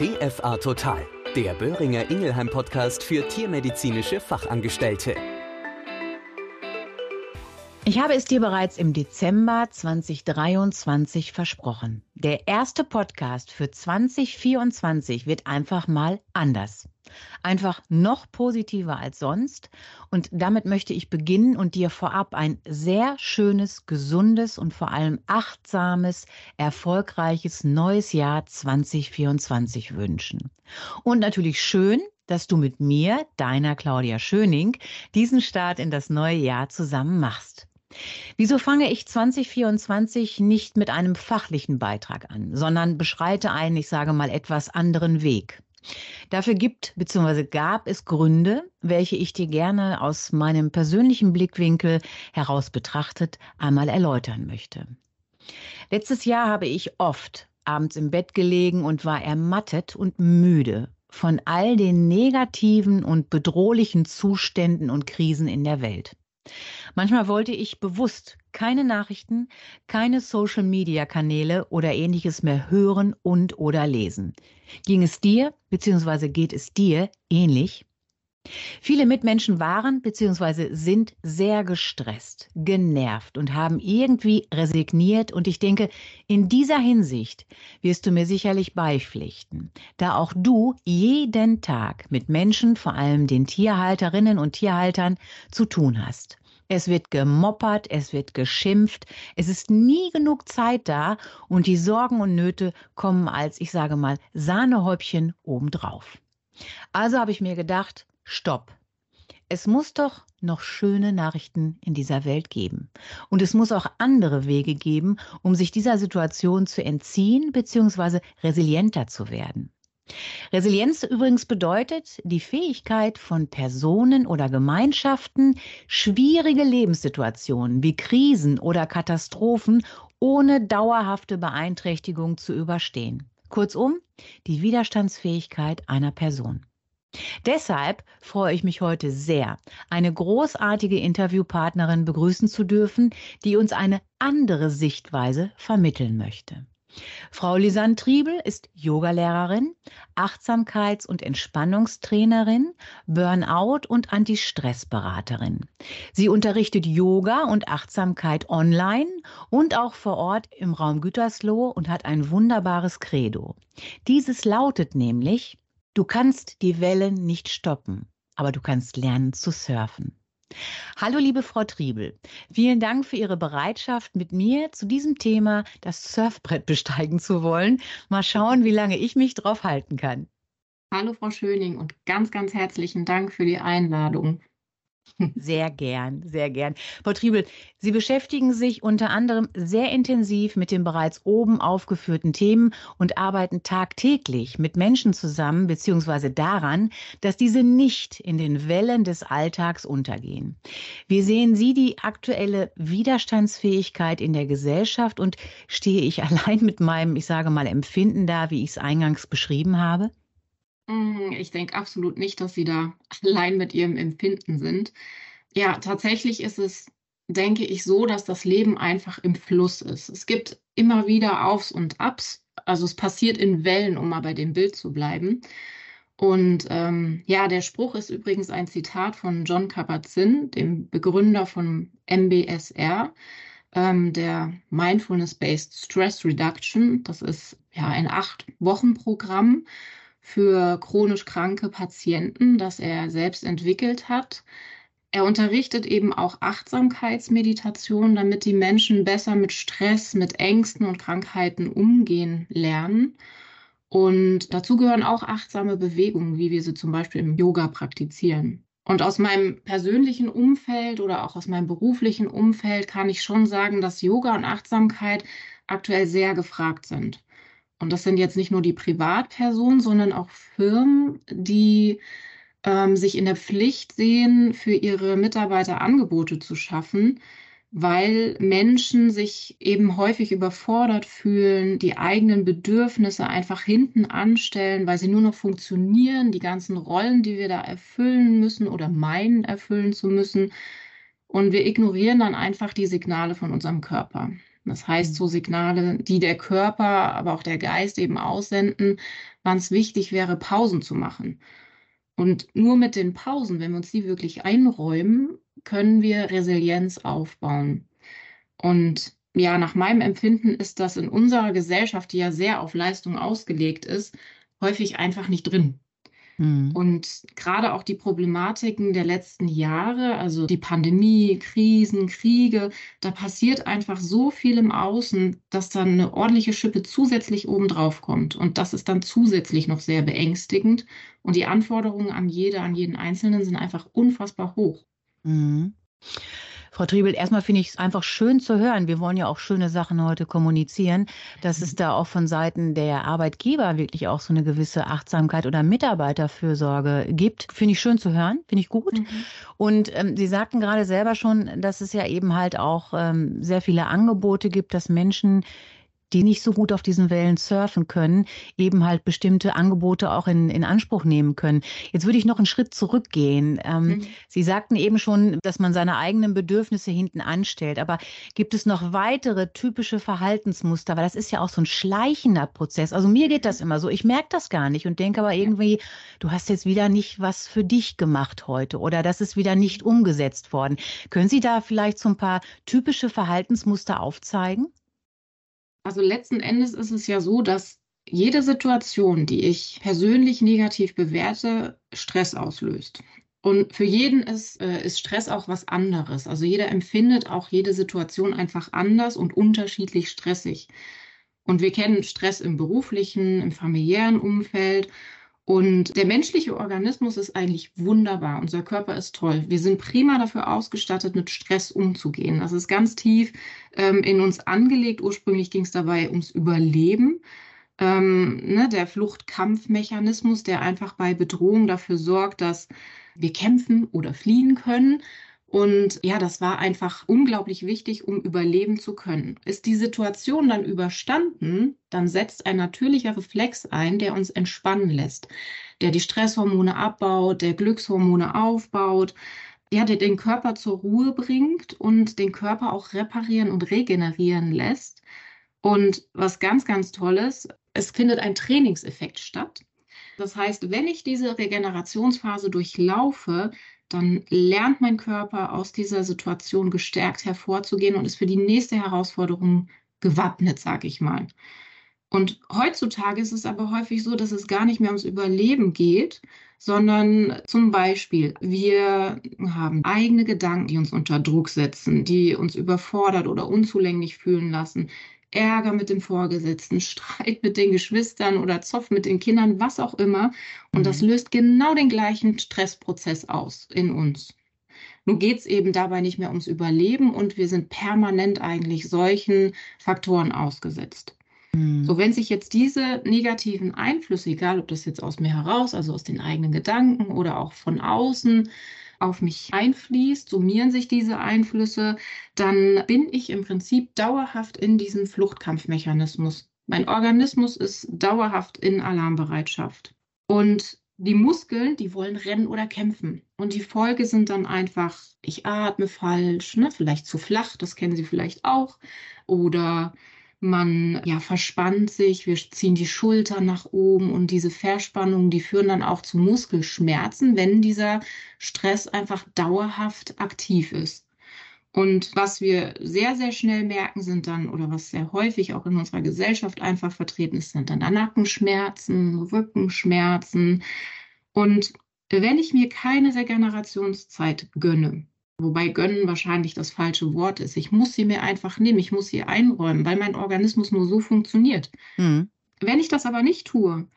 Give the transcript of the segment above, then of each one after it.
TFA Total, der Böhringer Ingelheim Podcast für tiermedizinische Fachangestellte. Ich habe es dir bereits im Dezember 2023 versprochen. Der erste Podcast für 2024 wird einfach mal anders. Einfach noch positiver als sonst. Und damit möchte ich beginnen und dir vorab ein sehr schönes, gesundes und vor allem achtsames, erfolgreiches neues Jahr 2024 wünschen. Und natürlich schön, dass du mit mir, deiner Claudia Schöning, diesen Start in das neue Jahr zusammen machst. Wieso fange ich 2024 nicht mit einem fachlichen Beitrag an, sondern beschreite einen, ich sage mal, etwas anderen Weg? Dafür gibt bzw. gab es Gründe, welche ich dir gerne aus meinem persönlichen Blickwinkel heraus betrachtet einmal erläutern möchte. Letztes Jahr habe ich oft abends im Bett gelegen und war ermattet und müde von all den negativen und bedrohlichen Zuständen und Krisen in der Welt. Manchmal wollte ich bewusst keine Nachrichten, keine Social-Media-Kanäle oder ähnliches mehr hören und oder lesen. Ging es dir bzw. geht es dir ähnlich? Viele Mitmenschen waren bzw. sind sehr gestresst, genervt und haben irgendwie resigniert. Und ich denke, in dieser Hinsicht wirst du mir sicherlich beipflichten, da auch du jeden Tag mit Menschen, vor allem den Tierhalterinnen und Tierhaltern, zu tun hast. Es wird gemoppert, es wird geschimpft, es ist nie genug Zeit da und die Sorgen und Nöte kommen als, ich sage mal, Sahnehäubchen obendrauf. Also habe ich mir gedacht, stopp. Es muss doch noch schöne Nachrichten in dieser Welt geben. Und es muss auch andere Wege geben, um sich dieser Situation zu entziehen bzw. resilienter zu werden. Resilienz übrigens bedeutet die Fähigkeit von Personen oder Gemeinschaften, schwierige Lebenssituationen wie Krisen oder Katastrophen ohne dauerhafte Beeinträchtigung zu überstehen. Kurzum, die Widerstandsfähigkeit einer Person. Deshalb freue ich mich heute sehr, eine großartige Interviewpartnerin begrüßen zu dürfen, die uns eine andere Sichtweise vermitteln möchte. Frau Lisanne Triebel ist Yogalehrerin, Achtsamkeits- und Entspannungstrainerin, Burnout- und Anti-Stress-Beraterin. Sie unterrichtet Yoga und Achtsamkeit online und auch vor Ort im Raum Gütersloh und hat ein wunderbares Credo. Dieses lautet nämlich, du kannst die Wellen nicht stoppen, aber du kannst lernen zu surfen. Hallo, liebe Frau Triebel. Vielen Dank für Ihre Bereitschaft, mit mir zu diesem Thema das Surfbrett besteigen zu wollen. Mal schauen, wie lange ich mich drauf halten kann. Hallo, Frau Schöning, und ganz, ganz herzlichen Dank für die Einladung. Sehr gern, sehr gern. Frau Triebel, Sie beschäftigen sich unter anderem sehr intensiv mit den bereits oben aufgeführten Themen und arbeiten tagtäglich mit Menschen zusammen, beziehungsweise daran, dass diese nicht in den Wellen des Alltags untergehen. Wie sehen Sie die aktuelle Widerstandsfähigkeit in der Gesellschaft und stehe ich allein mit meinem, ich sage mal, Empfinden da, wie ich es eingangs beschrieben habe? Hm, ich denke absolut nicht, dass Sie da allein mit Ihrem Empfinden sind. Ja, tatsächlich ist es, denke ich, so, dass das Leben einfach im Fluss ist. Es gibt immer wieder Aufs und Abs. Also es passiert in Wellen, um mal bei dem Bild zu bleiben. Und ähm, ja, der Spruch ist übrigens ein Zitat von John Kabat-Zinn, dem Begründer von MBSR, ähm, der Mindfulness-Based Stress Reduction. Das ist ja ein Acht-Wochen-Programm für chronisch kranke Patienten, das er selbst entwickelt hat. Er unterrichtet eben auch Achtsamkeitsmeditation, damit die Menschen besser mit Stress, mit Ängsten und Krankheiten umgehen lernen. Und dazu gehören auch achtsame Bewegungen, wie wir sie zum Beispiel im Yoga praktizieren. Und aus meinem persönlichen Umfeld oder auch aus meinem beruflichen Umfeld kann ich schon sagen, dass Yoga und Achtsamkeit aktuell sehr gefragt sind. Und das sind jetzt nicht nur die Privatpersonen, sondern auch Firmen, die ähm, sich in der Pflicht sehen, für ihre Mitarbeiter Angebote zu schaffen, weil Menschen sich eben häufig überfordert fühlen, die eigenen Bedürfnisse einfach hinten anstellen, weil sie nur noch funktionieren, die ganzen Rollen, die wir da erfüllen müssen oder meinen erfüllen zu müssen. Und wir ignorieren dann einfach die Signale von unserem Körper. Das heißt, so Signale, die der Körper, aber auch der Geist eben aussenden, wann es wichtig wäre, Pausen zu machen. Und nur mit den Pausen, wenn wir uns die wirklich einräumen, können wir Resilienz aufbauen. Und ja, nach meinem Empfinden ist das in unserer Gesellschaft, die ja sehr auf Leistung ausgelegt ist, häufig einfach nicht drin. Mhm. Und gerade auch die Problematiken der letzten Jahre, also die Pandemie, Krisen, Kriege, da passiert einfach so viel im Außen, dass dann eine ordentliche Schippe zusätzlich obendrauf kommt. Und das ist dann zusätzlich noch sehr beängstigend. Und die Anforderungen an jede, an jeden Einzelnen sind einfach unfassbar hoch. Mhm. Frau Triebel, erstmal finde ich es einfach schön zu hören. Wir wollen ja auch schöne Sachen heute kommunizieren, dass es da auch von Seiten der Arbeitgeber wirklich auch so eine gewisse Achtsamkeit oder Mitarbeiterfürsorge gibt. Finde ich schön zu hören, finde ich gut. Mhm. Und ähm, Sie sagten gerade selber schon, dass es ja eben halt auch ähm, sehr viele Angebote gibt, dass Menschen die nicht so gut auf diesen Wellen surfen können, eben halt bestimmte Angebote auch in, in Anspruch nehmen können. Jetzt würde ich noch einen Schritt zurückgehen. Ähm, mhm. Sie sagten eben schon, dass man seine eigenen Bedürfnisse hinten anstellt. Aber gibt es noch weitere typische Verhaltensmuster? Weil das ist ja auch so ein schleichender Prozess. Also mir geht das immer so. Ich merke das gar nicht und denke aber irgendwie, du hast jetzt wieder nicht was für dich gemacht heute oder das ist wieder nicht umgesetzt worden. Können Sie da vielleicht so ein paar typische Verhaltensmuster aufzeigen? Also letzten Endes ist es ja so, dass jede Situation, die ich persönlich negativ bewerte, Stress auslöst. Und für jeden ist, äh, ist Stress auch was anderes. Also jeder empfindet auch jede Situation einfach anders und unterschiedlich stressig. Und wir kennen Stress im beruflichen, im familiären Umfeld und der menschliche Organismus ist eigentlich wunderbar. Unser Körper ist toll. Wir sind prima dafür ausgestattet, mit Stress umzugehen. Das ist ganz tief ähm, in uns angelegt. Ursprünglich ging es dabei ums Überleben. Ähm, ne, der Fluchtkampfmechanismus, der einfach bei Bedrohung dafür sorgt, dass wir kämpfen oder fliehen können. Und ja, das war einfach unglaublich wichtig, um überleben zu können. Ist die Situation dann überstanden, dann setzt ein natürlicher Reflex ein, der uns entspannen lässt, der die Stresshormone abbaut, der Glückshormone aufbaut, ja, der den Körper zur Ruhe bringt und den Körper auch reparieren und regenerieren lässt. Und was ganz, ganz toll ist, es findet ein Trainingseffekt statt. Das heißt, wenn ich diese Regenerationsphase durchlaufe, dann lernt mein Körper aus dieser Situation gestärkt hervorzugehen und ist für die nächste Herausforderung gewappnet, sage ich mal. Und heutzutage ist es aber häufig so, dass es gar nicht mehr ums Überleben geht, sondern zum Beispiel, wir haben eigene Gedanken, die uns unter Druck setzen, die uns überfordert oder unzulänglich fühlen lassen. Ärger mit dem Vorgesetzten, Streit mit den Geschwistern oder Zoff mit den Kindern, was auch immer. Und mhm. das löst genau den gleichen Stressprozess aus in uns. Nun geht es eben dabei nicht mehr ums Überleben und wir sind permanent eigentlich solchen Faktoren ausgesetzt. Mhm. So, wenn sich jetzt diese negativen Einflüsse, egal ob das jetzt aus mir heraus, also aus den eigenen Gedanken oder auch von außen, auf mich einfließt, summieren sich diese Einflüsse, dann bin ich im Prinzip dauerhaft in diesem Fluchtkampfmechanismus. Mein Organismus ist dauerhaft in Alarmbereitschaft. Und die Muskeln, die wollen rennen oder kämpfen. Und die Folge sind dann einfach, ich atme falsch, ne? vielleicht zu flach, das kennen Sie vielleicht auch. Oder man ja verspannt sich, wir ziehen die Schultern nach oben und diese Verspannungen, die führen dann auch zu Muskelschmerzen, wenn dieser Stress einfach dauerhaft aktiv ist. Und was wir sehr, sehr schnell merken, sind dann, oder was sehr häufig auch in unserer Gesellschaft einfach vertreten ist, sind dann Nackenschmerzen, Rückenschmerzen. Und wenn ich mir keine Regenerationszeit gönne, Wobei gönnen wahrscheinlich das falsche Wort ist. Ich muss sie mir einfach nehmen, ich muss sie einräumen, weil mein Organismus nur so funktioniert. Mhm. Wenn ich das aber nicht tue,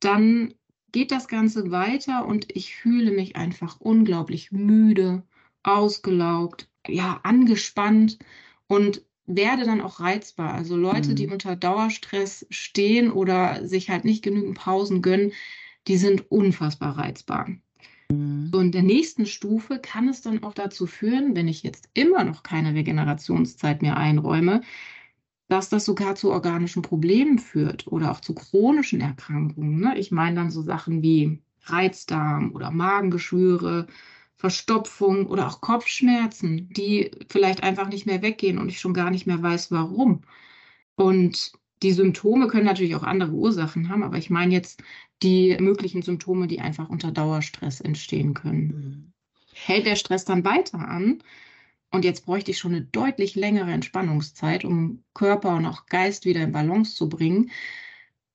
dann geht das Ganze weiter und ich fühle mich einfach unglaublich müde, ausgelaugt, ja, angespannt und werde dann auch reizbar. Also Leute, mhm. die unter Dauerstress stehen oder sich halt nicht genügend Pausen gönnen, die sind unfassbar reizbar. Mhm. So in der nächsten Stufe kann es dann auch dazu führen, wenn ich jetzt immer noch keine Regenerationszeit mehr einräume, dass das sogar zu organischen Problemen führt oder auch zu chronischen Erkrankungen. Ne? Ich meine dann so Sachen wie Reizdarm oder Magengeschwüre, Verstopfung oder auch Kopfschmerzen, die vielleicht einfach nicht mehr weggehen und ich schon gar nicht mehr weiß, warum. Und Die Symptome können natürlich auch andere Ursachen haben, aber ich meine jetzt die möglichen Symptome, die einfach unter Dauerstress entstehen können. Mhm. Hält der Stress dann weiter an, und jetzt bräuchte ich schon eine deutlich längere Entspannungszeit, um Körper und auch Geist wieder in Balance zu bringen.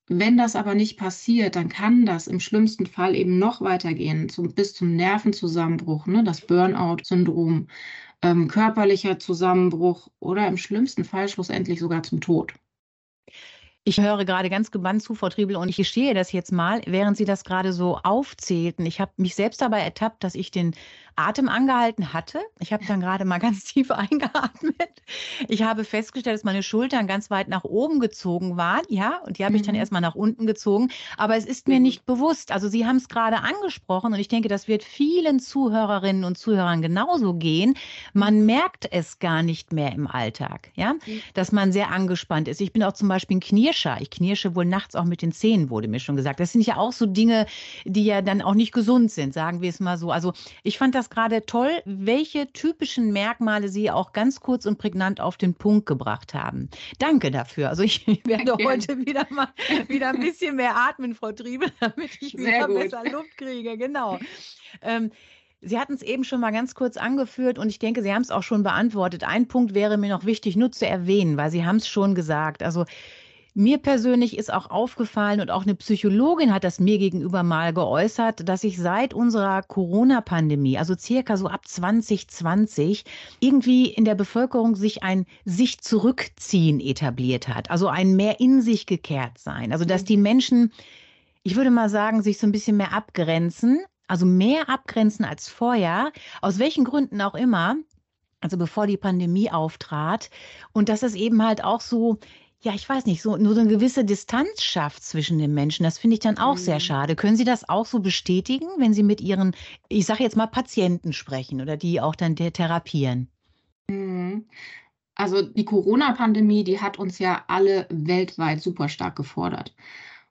Wenn das aber nicht passiert, dann kann das im schlimmsten Fall eben noch weitergehen, zum, bis zum Nervenzusammenbruch, ne, das Burnout-Syndrom, ähm, körperlicher Zusammenbruch oder im schlimmsten Fall schlussendlich sogar zum Tod. Ich höre gerade ganz gebannt zu, Frau Triebel, und ich gestehe das jetzt mal, während Sie das gerade so aufzählten. Ich habe mich selbst dabei ertappt, dass ich den Atem angehalten hatte. Ich habe dann gerade mal ganz tief eingeatmet. Ich habe festgestellt, dass meine Schultern ganz weit nach oben gezogen waren. Ja, und die habe ich dann mhm. erstmal nach unten gezogen. Aber es ist mir mhm. nicht bewusst. Also Sie haben es gerade angesprochen und ich denke, das wird vielen Zuhörerinnen und Zuhörern genauso gehen. Man merkt es gar nicht mehr im Alltag, ja, mhm. dass man sehr angespannt ist. Ich bin auch zum Beispiel ein Knirscher. Ich knirsche wohl nachts auch mit den Zähnen, wurde mir schon gesagt. Das sind ja auch so Dinge, die ja dann auch nicht gesund sind, sagen wir es mal so. Also ich fand das gerade toll, welche typischen Merkmale Sie auch ganz kurz und prägnant auf den Punkt gebracht haben. Danke dafür. Also ich werde Danke. heute wieder mal wieder ein bisschen mehr atmen, Frau Triebel, damit ich wieder besser Luft kriege. Genau. Ähm, Sie hatten es eben schon mal ganz kurz angeführt und ich denke, Sie haben es auch schon beantwortet. Ein Punkt wäre mir noch wichtig, nur zu erwähnen, weil Sie haben es schon gesagt. Also mir persönlich ist auch aufgefallen und auch eine Psychologin hat das mir gegenüber mal geäußert, dass sich seit unserer Corona-Pandemie, also circa so ab 2020, irgendwie in der Bevölkerung sich ein sich zurückziehen etabliert hat. Also ein mehr in sich gekehrt sein. Also dass die Menschen, ich würde mal sagen, sich so ein bisschen mehr abgrenzen, also mehr abgrenzen als vorher, aus welchen Gründen auch immer also bevor die Pandemie auftrat. Und dass es eben halt auch so ja, ich weiß nicht, so nur so eine gewisse Distanz schafft zwischen den Menschen. Das finde ich dann auch mhm. sehr schade. Können Sie das auch so bestätigen, wenn Sie mit Ihren, ich sage jetzt mal, Patienten sprechen oder die auch dann therapieren? Mhm. Also die Corona-Pandemie, die hat uns ja alle weltweit super stark gefordert.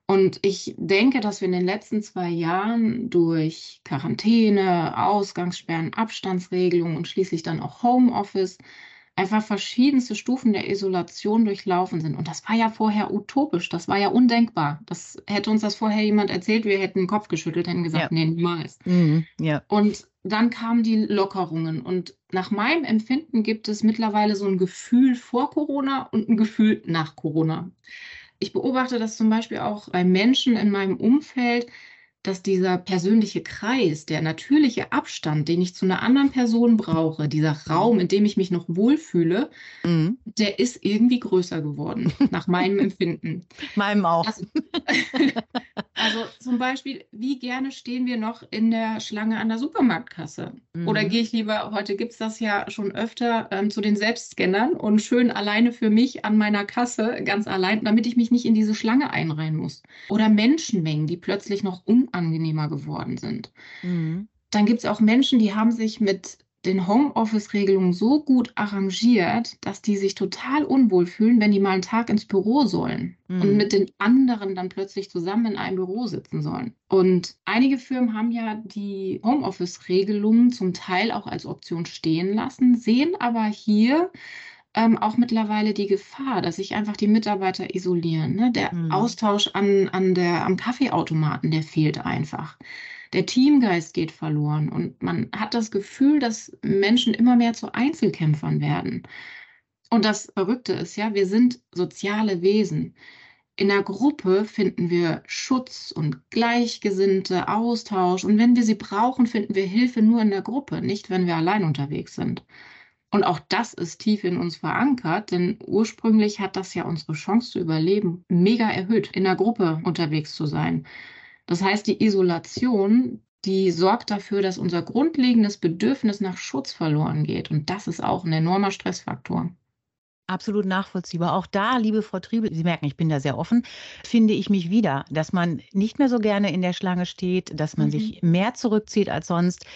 Und ich denke, dass wir in den letzten zwei Jahren durch Quarantäne, Ausgangssperren, Abstandsregelungen und schließlich dann auch Homeoffice einfach verschiedenste Stufen der Isolation durchlaufen sind. Und das war ja vorher utopisch, das war ja undenkbar. Das hätte uns das vorher jemand erzählt, wir hätten den Kopf geschüttelt, hätten gesagt, ja. nee, niemals. Mhm, ja. Und dann kamen die Lockerungen. Und nach meinem Empfinden gibt es mittlerweile so ein Gefühl vor Corona und ein Gefühl nach Corona. Ich beobachte das zum Beispiel auch bei Menschen in meinem Umfeld, dass dieser persönliche Kreis, der natürliche Abstand, den ich zu einer anderen Person brauche, dieser Raum, in dem ich mich noch wohlfühle, mhm. der ist irgendwie größer geworden, nach meinem Empfinden. Meinem auch. Also, also, zum Beispiel, wie gerne stehen wir noch in der Schlange an der Supermarktkasse? Mhm. Oder gehe ich lieber, heute gibt es das ja schon öfter, ähm, zu den Selbstscannern und schön alleine für mich an meiner Kasse, ganz allein, damit ich mich nicht in diese Schlange einreihen muss. Oder Menschenmengen, die plötzlich noch un unangenehmer geworden sind. Mhm. Dann gibt es auch Menschen, die haben sich mit den Homeoffice-Regelungen so gut arrangiert, dass die sich total unwohl fühlen, wenn die mal einen Tag ins Büro sollen mhm. und mit den anderen dann plötzlich zusammen in einem Büro sitzen sollen. Und einige Firmen haben ja die Homeoffice-Regelungen zum Teil auch als Option stehen lassen, sehen aber hier ähm, auch mittlerweile die Gefahr, dass sich einfach die Mitarbeiter isolieren. Ne? Der mhm. Austausch an, an der, am Kaffeeautomaten, der fehlt einfach. Der Teamgeist geht verloren und man hat das Gefühl, dass Menschen immer mehr zu Einzelkämpfern werden. Und das Verrückte ist ja, wir sind soziale Wesen. In der Gruppe finden wir Schutz und Gleichgesinnte, Austausch. Und wenn wir sie brauchen, finden wir Hilfe nur in der Gruppe, nicht wenn wir allein unterwegs sind. Und auch das ist tief in uns verankert, denn ursprünglich hat das ja unsere Chance zu überleben mega erhöht, in der Gruppe unterwegs zu sein. Das heißt, die Isolation, die sorgt dafür, dass unser grundlegendes Bedürfnis nach Schutz verloren geht. Und das ist auch ein enormer Stressfaktor. Absolut nachvollziehbar. Auch da, liebe Frau Triebel, Sie merken, ich bin da sehr offen, finde ich mich wieder, dass man nicht mehr so gerne in der Schlange steht, dass man mhm. sich mehr zurückzieht als sonst.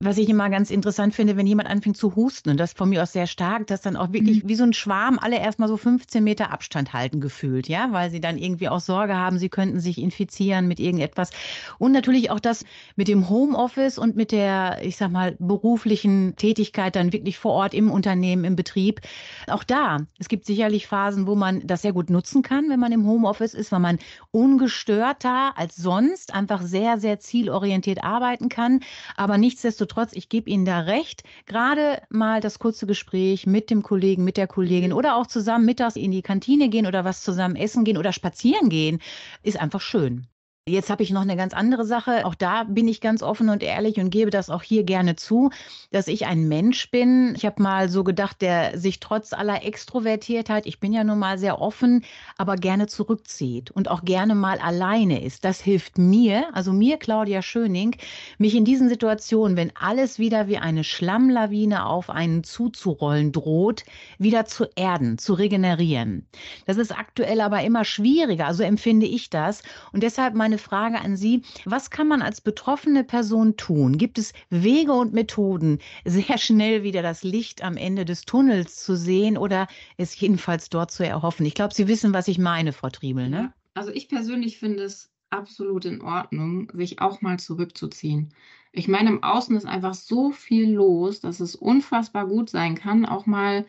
Was ich immer ganz interessant finde, wenn jemand anfängt zu husten, und das von mir aus sehr stark, dass dann auch wirklich mhm. wie so ein Schwarm alle erstmal so 15 Meter Abstand halten gefühlt, ja, weil sie dann irgendwie auch Sorge haben, sie könnten sich infizieren mit irgendetwas. Und natürlich auch das mit dem Homeoffice und mit der, ich sag mal, beruflichen Tätigkeit dann wirklich vor Ort im Unternehmen, im Betrieb. Auch da, es gibt sicherlich Phasen, wo man das sehr gut nutzen kann, wenn man im Homeoffice ist, weil man ungestörter als sonst einfach sehr, sehr zielorientiert arbeiten kann. Aber nichtsdestotrotz Nichtsdestotrotz, ich gebe Ihnen da recht, gerade mal das kurze Gespräch mit dem Kollegen, mit der Kollegin oder auch zusammen mittags in die Kantine gehen oder was zusammen essen gehen oder spazieren gehen, ist einfach schön. Jetzt habe ich noch eine ganz andere Sache. Auch da bin ich ganz offen und ehrlich und gebe das auch hier gerne zu, dass ich ein Mensch bin. Ich habe mal so gedacht, der sich trotz aller Extrovertiertheit, ich bin ja nun mal sehr offen, aber gerne zurückzieht und auch gerne mal alleine ist. Das hilft mir, also mir, Claudia Schöning, mich in diesen Situationen, wenn alles wieder wie eine Schlammlawine auf einen zuzurollen droht, wieder zu erden, zu regenerieren. Das ist aktuell aber immer schwieriger, also empfinde ich das. Und deshalb meine meine Frage an Sie. Was kann man als betroffene Person tun? Gibt es Wege und Methoden, sehr schnell wieder das Licht am Ende des Tunnels zu sehen oder es jedenfalls dort zu erhoffen? Ich glaube, Sie wissen, was ich meine, Frau Triebel. Ne? Also ich persönlich finde es absolut in Ordnung, sich auch mal zurückzuziehen. Ich meine, im Außen ist einfach so viel los, dass es unfassbar gut sein kann, auch mal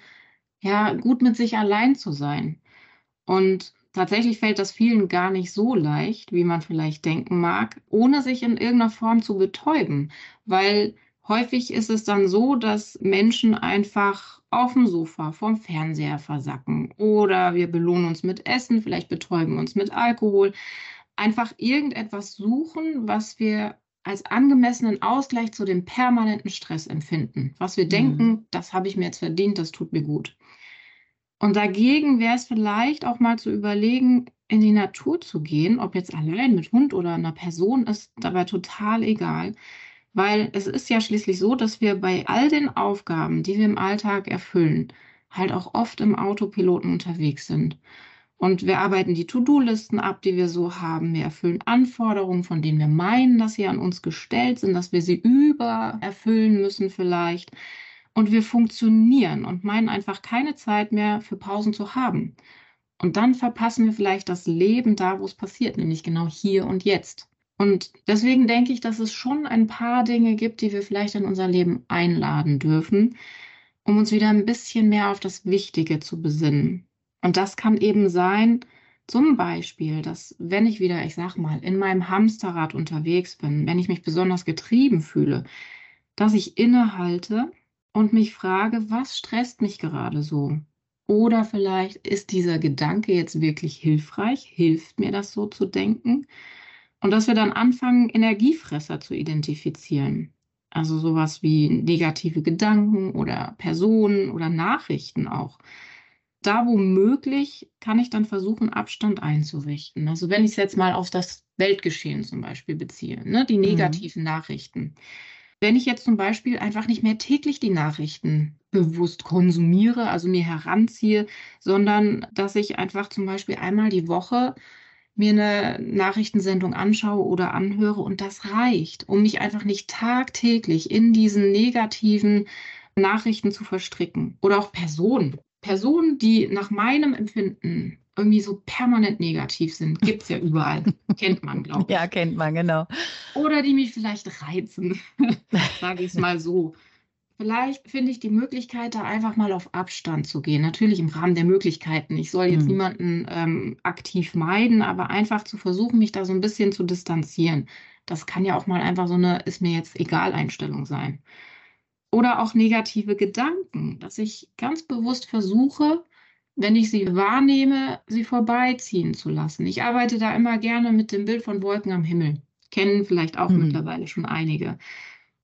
ja gut mit sich allein zu sein. Und Tatsächlich fällt das vielen gar nicht so leicht, wie man vielleicht denken mag, ohne sich in irgendeiner Form zu betäuben, weil häufig ist es dann so, dass Menschen einfach auf dem Sofa vorm Fernseher versacken oder wir belohnen uns mit Essen, vielleicht betäuben uns mit Alkohol, einfach irgendetwas suchen, was wir als angemessenen Ausgleich zu dem permanenten Stress empfinden, was wir mhm. denken, das habe ich mir jetzt verdient, das tut mir gut. Und dagegen wäre es vielleicht auch mal zu überlegen, in die Natur zu gehen, ob jetzt allein mit Hund oder einer Person, ist dabei total egal. Weil es ist ja schließlich so, dass wir bei all den Aufgaben, die wir im Alltag erfüllen, halt auch oft im Autopiloten unterwegs sind. Und wir arbeiten die To-Do-Listen ab, die wir so haben. Wir erfüllen Anforderungen, von denen wir meinen, dass sie an uns gestellt sind, dass wir sie übererfüllen müssen vielleicht und wir funktionieren und meinen einfach keine Zeit mehr für Pausen zu haben. Und dann verpassen wir vielleicht das Leben da, wo es passiert, nämlich genau hier und jetzt. Und deswegen denke ich, dass es schon ein paar Dinge gibt, die wir vielleicht in unser Leben einladen dürfen, um uns wieder ein bisschen mehr auf das Wichtige zu besinnen. Und das kann eben sein, zum Beispiel, dass wenn ich wieder, ich sag mal, in meinem Hamsterrad unterwegs bin, wenn ich mich besonders getrieben fühle, dass ich innehalte und mich frage, was stresst mich gerade so? Oder vielleicht ist dieser Gedanke jetzt wirklich hilfreich? Hilft mir das so zu denken? Und dass wir dann anfangen, Energiefresser zu identifizieren. Also sowas wie negative Gedanken oder Personen oder Nachrichten auch. Da wo möglich, kann ich dann versuchen, Abstand einzurichten. Also wenn ich es jetzt mal auf das Weltgeschehen zum Beispiel beziehe, ne, die mhm. negativen mhm. Nachrichten wenn ich jetzt zum Beispiel einfach nicht mehr täglich die Nachrichten bewusst konsumiere, also mir heranziehe, sondern dass ich einfach zum Beispiel einmal die Woche mir eine Nachrichtensendung anschaue oder anhöre und das reicht, um mich einfach nicht tagtäglich in diesen negativen Nachrichten zu verstricken. Oder auch Personen. Personen, die nach meinem Empfinden irgendwie so permanent negativ sind. Gibt es ja überall. kennt man, glaube ich. Ja, kennt man, genau. Oder die mich vielleicht reizen, sage ich es mal so. Vielleicht finde ich die Möglichkeit, da einfach mal auf Abstand zu gehen. Natürlich im Rahmen der Möglichkeiten. Ich soll jetzt hm. niemanden ähm, aktiv meiden, aber einfach zu versuchen, mich da so ein bisschen zu distanzieren. Das kann ja auch mal einfach so eine ist mir jetzt egal Einstellung sein. Oder auch negative Gedanken, dass ich ganz bewusst versuche, wenn ich sie wahrnehme, sie vorbeiziehen zu lassen. Ich arbeite da immer gerne mit dem Bild von Wolken am Himmel. Kennen vielleicht auch mhm. mittlerweile schon einige.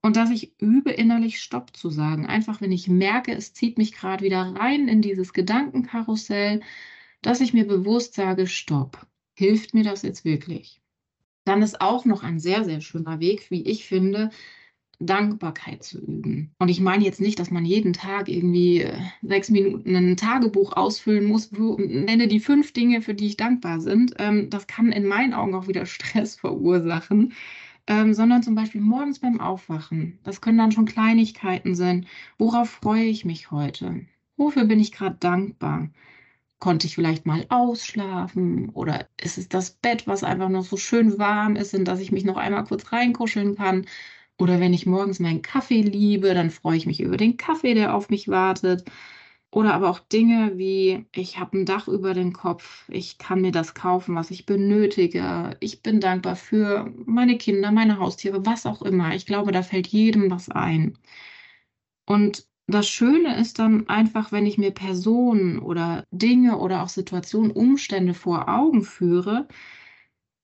Und dass ich übe, innerlich Stopp zu sagen. Einfach, wenn ich merke, es zieht mich gerade wieder rein in dieses Gedankenkarussell, dass ich mir bewusst sage, Stopp. Hilft mir das jetzt wirklich? Dann ist auch noch ein sehr, sehr schöner Weg, wie ich finde, Dankbarkeit zu üben. Und ich meine jetzt nicht, dass man jeden Tag irgendwie äh, sechs Minuten ein Tagebuch ausfüllen muss, wo, nenne die fünf Dinge, für die ich dankbar bin. Ähm, das kann in meinen Augen auch wieder Stress verursachen. ähm, sondern zum Beispiel morgens beim Aufwachen. Das können dann schon Kleinigkeiten sein. Worauf freue ich mich heute? Wofür bin ich gerade dankbar? Konnte ich vielleicht mal ausschlafen? Oder ist es das Bett, was einfach noch so schön warm ist, in das ich mich noch einmal kurz reinkuscheln kann? Oder wenn ich morgens meinen Kaffee liebe, dann freue ich mich über den Kaffee, der auf mich wartet. Oder aber auch Dinge wie, ich habe ein Dach über den Kopf, ich kann mir das kaufen, was ich benötige. Ich bin dankbar für meine Kinder, meine Haustiere, was auch immer. Ich glaube, da fällt jedem was ein. Und das Schöne ist dann einfach, wenn ich mir Personen oder Dinge oder auch Situationen, Umstände vor Augen führe,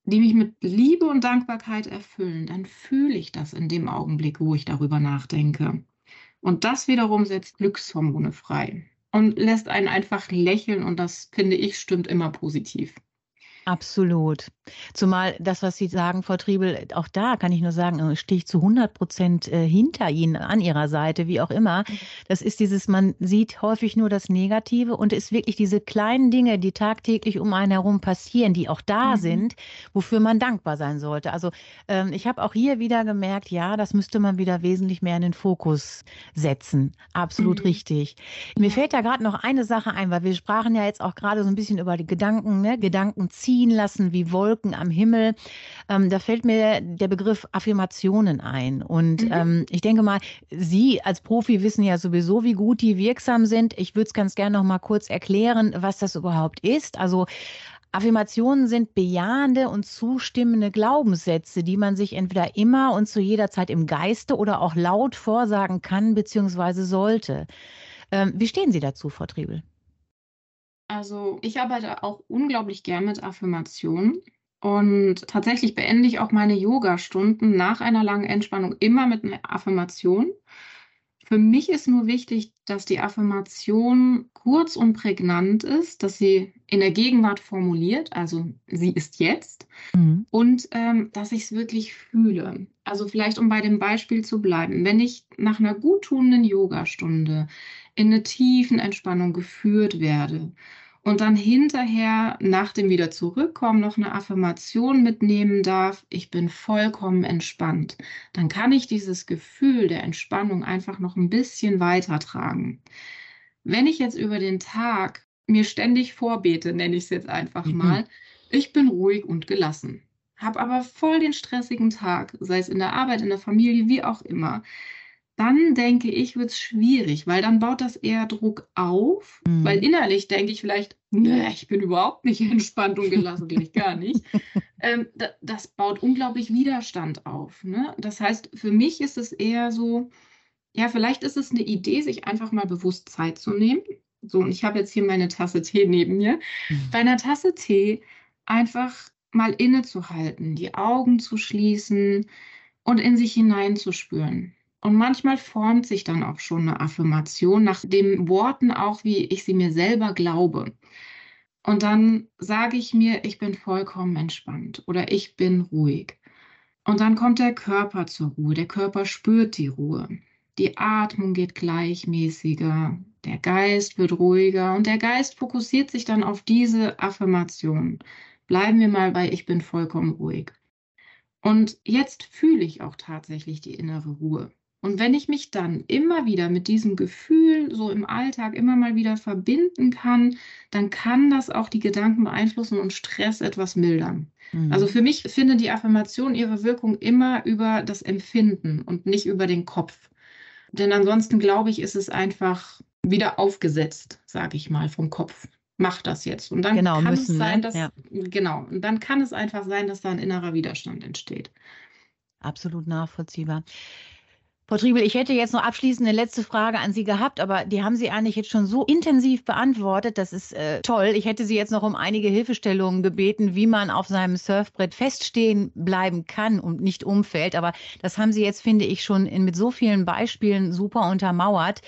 die mich mit Liebe und Dankbarkeit erfüllen, dann fühle ich das in dem Augenblick, wo ich darüber nachdenke. Und das wiederum setzt Glückshormone frei und lässt einen einfach lächeln und das finde ich stimmt immer positiv. Absolut. Zumal das, was Sie sagen, Frau Triebel, auch da kann ich nur sagen, äh, stehe ich zu 100 Prozent äh, hinter Ihnen, an Ihrer Seite, wie auch immer. Das ist dieses, man sieht häufig nur das Negative und es ist wirklich diese kleinen Dinge, die tagtäglich um einen herum passieren, die auch da mhm. sind, wofür man dankbar sein sollte. Also ähm, ich habe auch hier wieder gemerkt, ja, das müsste man wieder wesentlich mehr in den Fokus setzen. Absolut mhm. richtig. Mir fällt da gerade noch eine Sache ein, weil wir sprachen ja jetzt auch gerade so ein bisschen über die Gedanken, ne? Gedanken ziehen lassen wie Wolken am Himmel. Ähm, da fällt mir der Begriff Affirmationen ein. Und mhm. ähm, ich denke mal, Sie als Profi wissen ja sowieso, wie gut die wirksam sind. Ich würde es ganz gerne noch mal kurz erklären, was das überhaupt ist. Also Affirmationen sind bejahende und zustimmende Glaubenssätze, die man sich entweder immer und zu jeder Zeit im Geiste oder auch laut vorsagen kann bzw. sollte. Ähm, wie stehen Sie dazu, Frau Triebel? Also ich arbeite auch unglaublich gern mit Affirmationen. Und tatsächlich beende ich auch meine Yoga-Stunden nach einer langen Entspannung immer mit einer Affirmation. Für mich ist nur wichtig, dass die Affirmation kurz und prägnant ist, dass sie in der Gegenwart formuliert, also sie ist jetzt, mhm. und ähm, dass ich es wirklich fühle. Also vielleicht, um bei dem Beispiel zu bleiben, wenn ich nach einer guttunenden Yogastunde in eine tiefen Entspannung geführt werde und dann hinterher nach dem wieder zurückkommen noch eine Affirmation mitnehmen darf, ich bin vollkommen entspannt, dann kann ich dieses Gefühl der Entspannung einfach noch ein bisschen weitertragen. Wenn ich jetzt über den Tag mir ständig vorbete, nenne ich es jetzt einfach mhm. mal, ich bin ruhig und gelassen, habe aber voll den stressigen Tag, sei es in der Arbeit, in der Familie, wie auch immer, dann denke ich, wird es schwierig, weil dann baut das eher Druck auf, mhm. weil innerlich denke ich vielleicht, nee, ich bin überhaupt nicht entspannt und gelassen, gleich gar nicht. ähm, da, das baut unglaublich Widerstand auf. Ne? Das heißt, für mich ist es eher so, ja, vielleicht ist es eine Idee, sich einfach mal bewusst Zeit zu nehmen. So, und ich habe jetzt hier meine Tasse Tee neben mir. Mhm. Bei einer Tasse Tee einfach mal innezuhalten, die Augen zu schließen und in sich hineinzuspüren. Und manchmal formt sich dann auch schon eine Affirmation nach den Worten auch, wie ich sie mir selber glaube. Und dann sage ich mir, ich bin vollkommen entspannt oder ich bin ruhig. Und dann kommt der Körper zur Ruhe. Der Körper spürt die Ruhe. Die Atmung geht gleichmäßiger. Der Geist wird ruhiger und der Geist fokussiert sich dann auf diese Affirmation. Bleiben wir mal bei, ich bin vollkommen ruhig. Und jetzt fühle ich auch tatsächlich die innere Ruhe. Und wenn ich mich dann immer wieder mit diesem Gefühl so im Alltag immer mal wieder verbinden kann, dann kann das auch die Gedanken beeinflussen und Stress etwas mildern. Mhm. Also für mich findet die Affirmation ihre Wirkung immer über das Empfinden und nicht über den Kopf. Denn ansonsten glaube ich, ist es einfach wieder aufgesetzt, sage ich mal, vom Kopf. Mach das jetzt. Und dann genau, kann müssen, es sein, ne? dass ja. genau, und dann kann es einfach sein, dass da ein innerer Widerstand entsteht. Absolut nachvollziehbar. Frau Triebel, ich hätte jetzt noch abschließend eine letzte Frage an Sie gehabt, aber die haben Sie eigentlich jetzt schon so intensiv beantwortet. Das ist äh, toll. Ich hätte Sie jetzt noch um einige Hilfestellungen gebeten, wie man auf seinem Surfbrett feststehen bleiben kann und nicht umfällt. Aber das haben Sie jetzt, finde ich, schon in, mit so vielen Beispielen super untermauert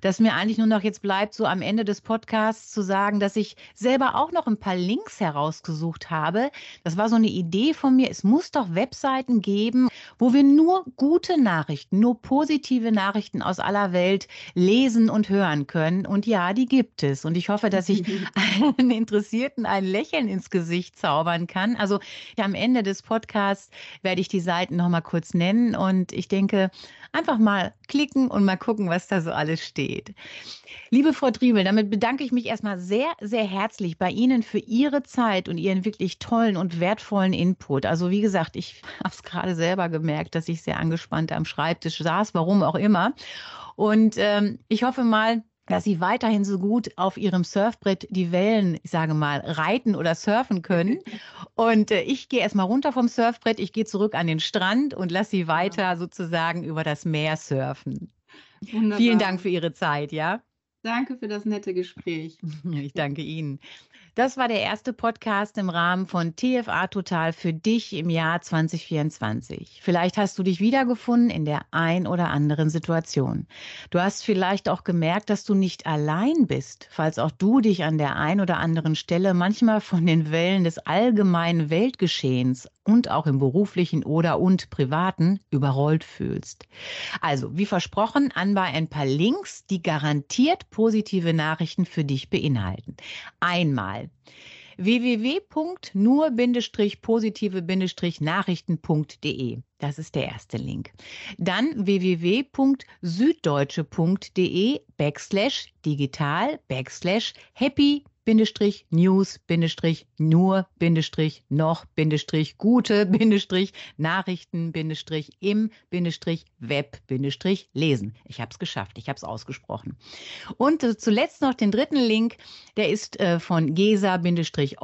dass mir eigentlich nur noch jetzt bleibt, so am Ende des Podcasts zu sagen, dass ich selber auch noch ein paar Links herausgesucht habe. Das war so eine Idee von mir. Es muss doch Webseiten geben, wo wir nur gute Nachrichten, nur positive Nachrichten aus aller Welt lesen und hören können. Und ja, die gibt es. Und ich hoffe, dass ich einen Interessierten ein Lächeln ins Gesicht zaubern kann. Also am Ende des Podcasts werde ich die Seiten noch mal kurz nennen. Und ich denke, einfach mal klicken und mal gucken, was da so alles steht. Liebe Frau Driebel, damit bedanke ich mich erstmal sehr, sehr herzlich bei Ihnen für Ihre Zeit und Ihren wirklich tollen und wertvollen Input. Also wie gesagt, ich habe es gerade selber gemerkt, dass ich sehr angespannt am Schreibtisch saß, warum auch immer. Und ähm, ich hoffe mal, dass sie weiterhin so gut auf ihrem Surfbrett die Wellen, ich sage mal, reiten oder surfen können. Und äh, ich gehe erstmal runter vom Surfbrett, ich gehe zurück an den Strand und lasse sie weiter sozusagen über das Meer surfen. Wunderbar. Vielen Dank für Ihre Zeit, ja? Danke für das nette Gespräch. Ich danke Ihnen. Das war der erste Podcast im Rahmen von TFA Total für dich im Jahr 2024. Vielleicht hast du dich wiedergefunden in der ein oder anderen Situation. Du hast vielleicht auch gemerkt, dass du nicht allein bist, falls auch du dich an der ein oder anderen Stelle manchmal von den Wellen des allgemeinen Weltgeschehens und auch im beruflichen oder und privaten überrollt fühlst. Also, wie versprochen, anbei ein paar Links, die garantiert positive Nachrichten für dich beinhalten. Einmal www.nur-positive-nachrichten.de. Das ist der erste Link. Dann www.süddeutsche.de backslash digital backslash happy Bindestrich News Bindestrich nur Bindestrich noch Bindestrich gute Bindestrich Nachrichten Bindestrich im Bindestrich Web Bindestrich lesen. Ich habe es geschafft, ich habe es ausgesprochen. Und äh, zuletzt noch den dritten Link, der ist äh, von gesa Bindestrich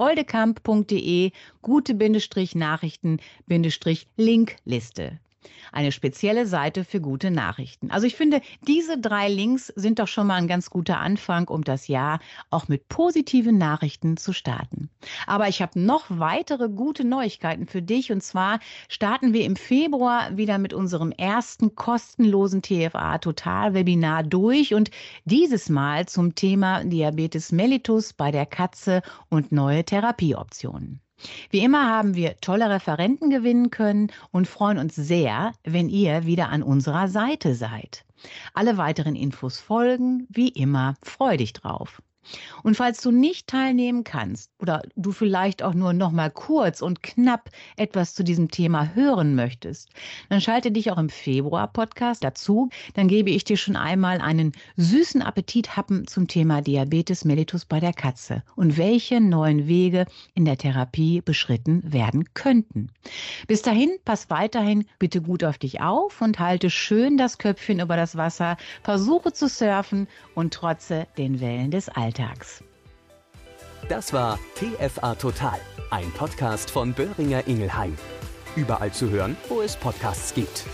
eine spezielle Seite für gute Nachrichten. Also ich finde, diese drei Links sind doch schon mal ein ganz guter Anfang, um das Jahr auch mit positiven Nachrichten zu starten. Aber ich habe noch weitere gute Neuigkeiten für dich. Und zwar starten wir im Februar wieder mit unserem ersten kostenlosen TFA Total Webinar durch und dieses Mal zum Thema Diabetes mellitus bei der Katze und neue Therapieoptionen. Wie immer haben wir tolle Referenten gewinnen können und freuen uns sehr, wenn ihr wieder an unserer Seite seid. Alle weiteren Infos folgen, wie immer, freu dich drauf. Und falls du nicht teilnehmen kannst oder du vielleicht auch nur noch mal kurz und knapp etwas zu diesem Thema hören möchtest, dann schalte dich auch im Februar Podcast dazu. Dann gebe ich dir schon einmal einen süßen Appetithappen zum Thema Diabetes mellitus bei der Katze und welche neuen Wege in der Therapie beschritten werden könnten. Bis dahin, pass weiterhin bitte gut auf dich auf und halte schön das Köpfchen über das Wasser, versuche zu surfen und trotze den Wellen des Alltags. Alltags. Das war TFA Total, ein Podcast von Böhringer Ingelheim. Überall zu hören, wo es Podcasts gibt.